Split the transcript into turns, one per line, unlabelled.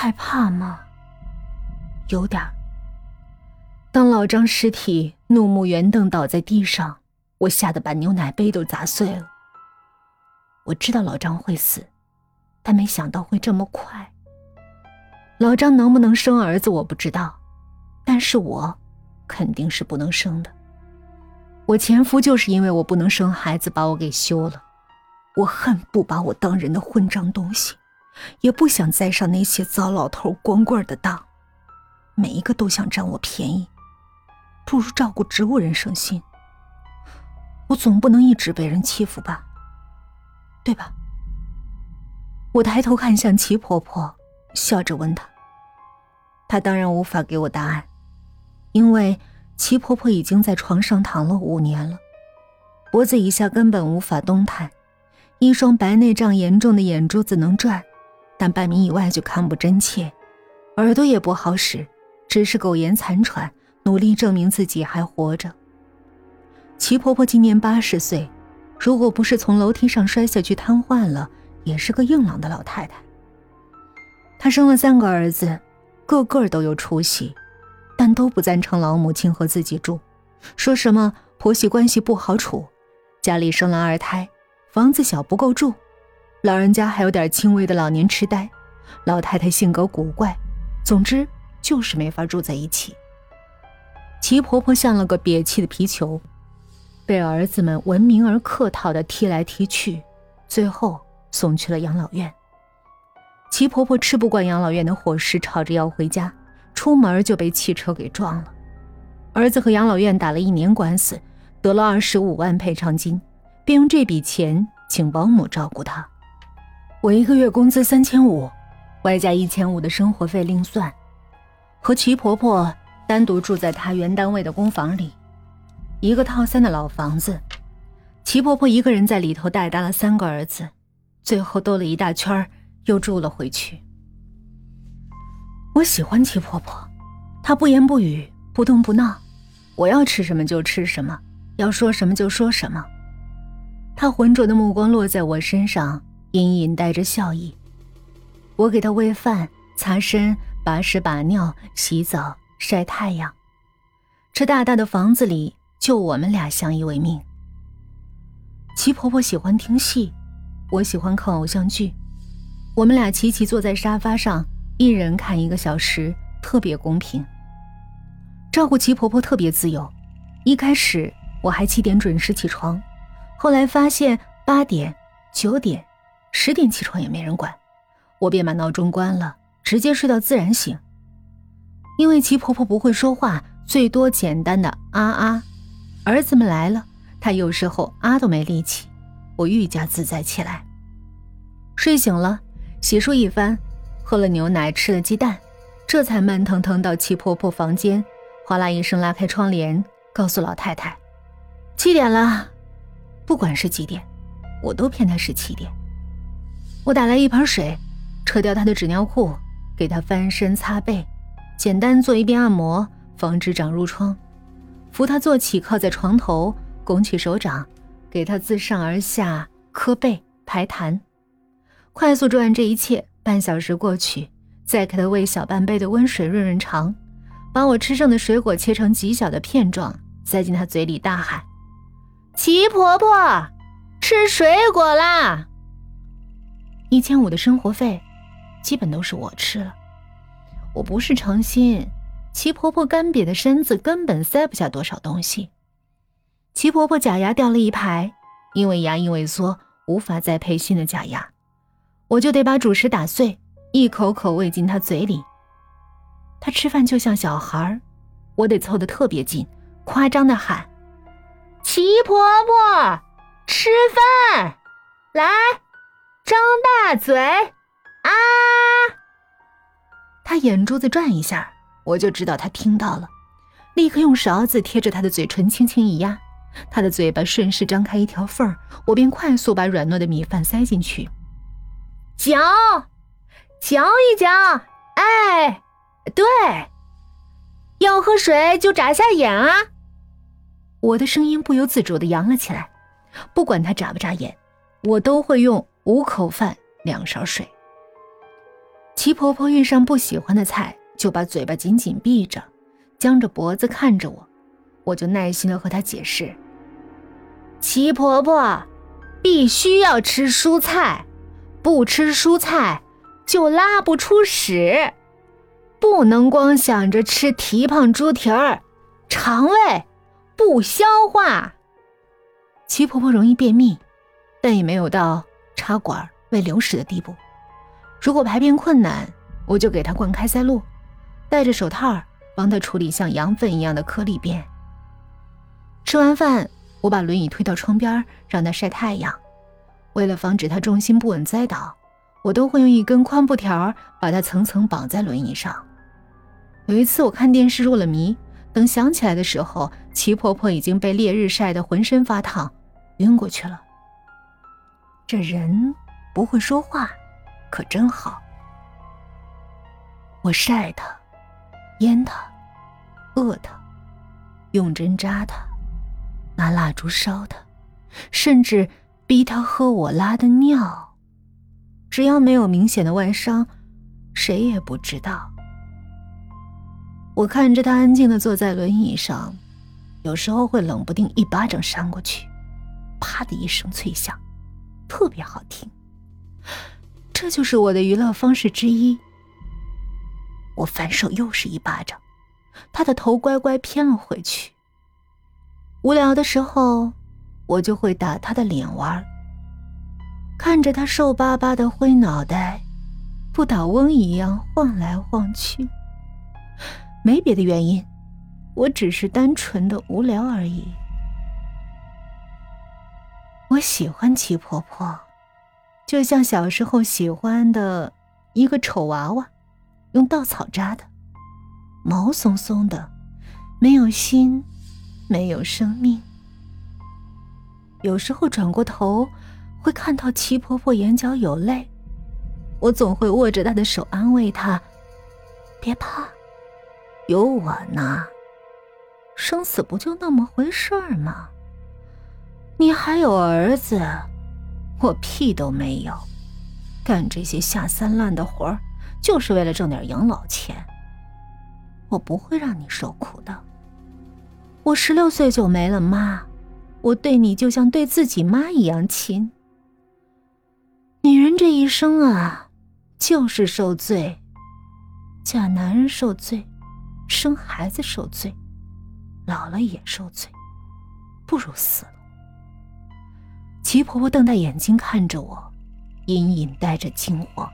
害怕吗？有点。当老张尸体怒目圆瞪倒在地上，我吓得把牛奶杯都砸碎了。我知道老张会死，但没想到会这么快。老张能不能生儿子我不知道，但是我肯定是不能生的。我前夫就是因为我不能生孩子把我给休了，我恨不把我当人的混账东西，也不想再上那些糟老头光棍的当，每一个都想占我便宜，不如照顾植物人省心。我总不能一直被人欺负吧，对吧？我抬头看向齐婆婆。笑着问她，她当然无法给我答案，因为齐婆婆已经在床上躺了五年了，脖子以下根本无法动弹，一双白内障严重的眼珠子能转，但半米以外就看不真切，耳朵也不好使，只是苟延残喘，努力证明自己还活着。齐婆婆今年八十岁，如果不是从楼梯上摔下去瘫痪了，也是个硬朗的老太太。她生了三个儿子，个个都有出息，但都不赞成老母亲和自己住，说什么婆媳关系不好处，家里生了二胎，房子小不够住，老人家还有点轻微的老年痴呆，老太太性格古怪，总之就是没法住在一起。齐婆婆像了个瘪气的皮球，被儿子们文明而客套的踢来踢去，最后送去了养老院。齐婆婆吃不惯养老院的伙食，吵着要回家，出门就被汽车给撞了。儿子和养老院打了一年官司，得了二十五万赔偿金，便用这笔钱请保姆照顾他。我一个月工资三千五，外加一千五的生活费另算。和齐婆婆单独住在她原单位的公房里，一个套三的老房子。齐婆婆一个人在里头带大了三个儿子，最后兜了一大圈。又住了回去。我喜欢齐婆婆，她不言不语，不动不闹，我要吃什么就吃什么，要说什么就说什么。她浑浊的目光落在我身上，隐隐带着笑意。我给她喂饭、擦身、把屎把尿、洗澡、晒太阳。这大大的房子里，就我们俩相依为命。齐婆婆喜欢听戏，我喜欢看偶像剧。我们俩齐齐坐在沙发上，一人看一个小时，特别公平。照顾齐婆婆特别自由。一开始我还七点准时起床，后来发现八点、九点、十点起床也没人管，我便把闹钟关了，直接睡到自然醒。因为齐婆婆不会说话，最多简单的啊啊。儿子们来了，她有时候啊都没力气，我愈加自在起来。睡醒了。洗漱一番，喝了牛奶，吃了鸡蛋，这才慢腾腾到齐婆婆房间，哗啦一声拉开窗帘，告诉老太太：“七点了。”不管是几点，我都骗她是七点。我打来一盆水，扯掉她的纸尿裤，给她翻身擦背，简单做一遍按摩，防止长褥疮，扶她坐起，靠在床头，拱起手掌，给她自上而下磕背排痰。快速做完这一切，半小时过去，再给他喂小半杯的温水润润肠，把我吃剩的水果切成极小的片状，塞进他嘴里，大喊：“齐婆婆，吃水果啦！”一千五的生活费，基本都是我吃了。我不是诚心，齐婆婆干瘪的身子根本塞不下多少东西。齐婆婆假牙掉了一排，因为牙龈萎缩，无法再配新的假牙。我就得把主食打碎，一口口喂进他嘴里。他吃饭就像小孩我得凑得特别近，夸张的喊：“齐婆婆，吃饭，来，张大嘴，啊！”他眼珠子转一下，我就知道他听到了，立刻用勺子贴着他的嘴唇轻轻一压，他的嘴巴顺势张开一条缝儿，我便快速把软糯的米饭塞进去。嚼，嚼一嚼，哎，对，要喝水就眨下眼啊！我的声音不由自主的扬了起来。不管他眨不眨眼，我都会用五口饭两勺水。齐婆婆遇上不喜欢的菜，就把嘴巴紧紧闭着，僵着脖子看着我。我就耐心的和她解释：“齐婆婆，必须要吃蔬菜，不吃蔬菜就拉不出屎，不能光想着吃蹄膀猪蹄儿，肠胃不消化。齐婆婆容易便秘，但也没有到插管喂流食的地步。”如果排便困难，我就给他灌开塞露，戴着手套帮他处理像羊粪一样的颗粒便。吃完饭，我把轮椅推到窗边，让他晒太阳。为了防止他重心不稳栽倒，我都会用一根宽布条把他层层绑在轮椅上。有一次我看电视入了迷，等想起来的时候，齐婆婆已经被烈日晒得浑身发烫，晕过去了。这人不会说话。可真好！我晒他，腌他，饿他，用针扎他，拿蜡烛烧他，甚至逼他喝我拉的尿。只要没有明显的外伤，谁也不知道。我看着他安静的坐在轮椅上，有时候会冷不丁一巴掌扇过去，啪的一声脆响，特别好听。这就是我的娱乐方式之一。我反手又是一巴掌，他的头乖乖偏了回去。无聊的时候，我就会打他的脸玩，看着他瘦巴巴的灰脑袋，不倒翁一样晃来晃去。没别的原因，我只是单纯的无聊而已。我喜欢齐婆婆。就像小时候喜欢的一个丑娃娃，用稻草扎的，毛松松的，没有心，没有生命。有时候转过头，会看到齐婆婆眼角有泪，我总会握着她的手安慰她：“别怕，有我呢。生死不就那么回事儿吗？你还有儿子。”我屁都没有，干这些下三滥的活儿，就是为了挣点养老钱。我不会让你受苦的。我十六岁就没了妈，我对你就像对自己妈一样亲。女人这一生啊，就是受罪，嫁男人受罪，生孩子受罪，老了也受罪，不如死了。齐婆婆瞪大眼睛看着我，隐隐带着惊慌。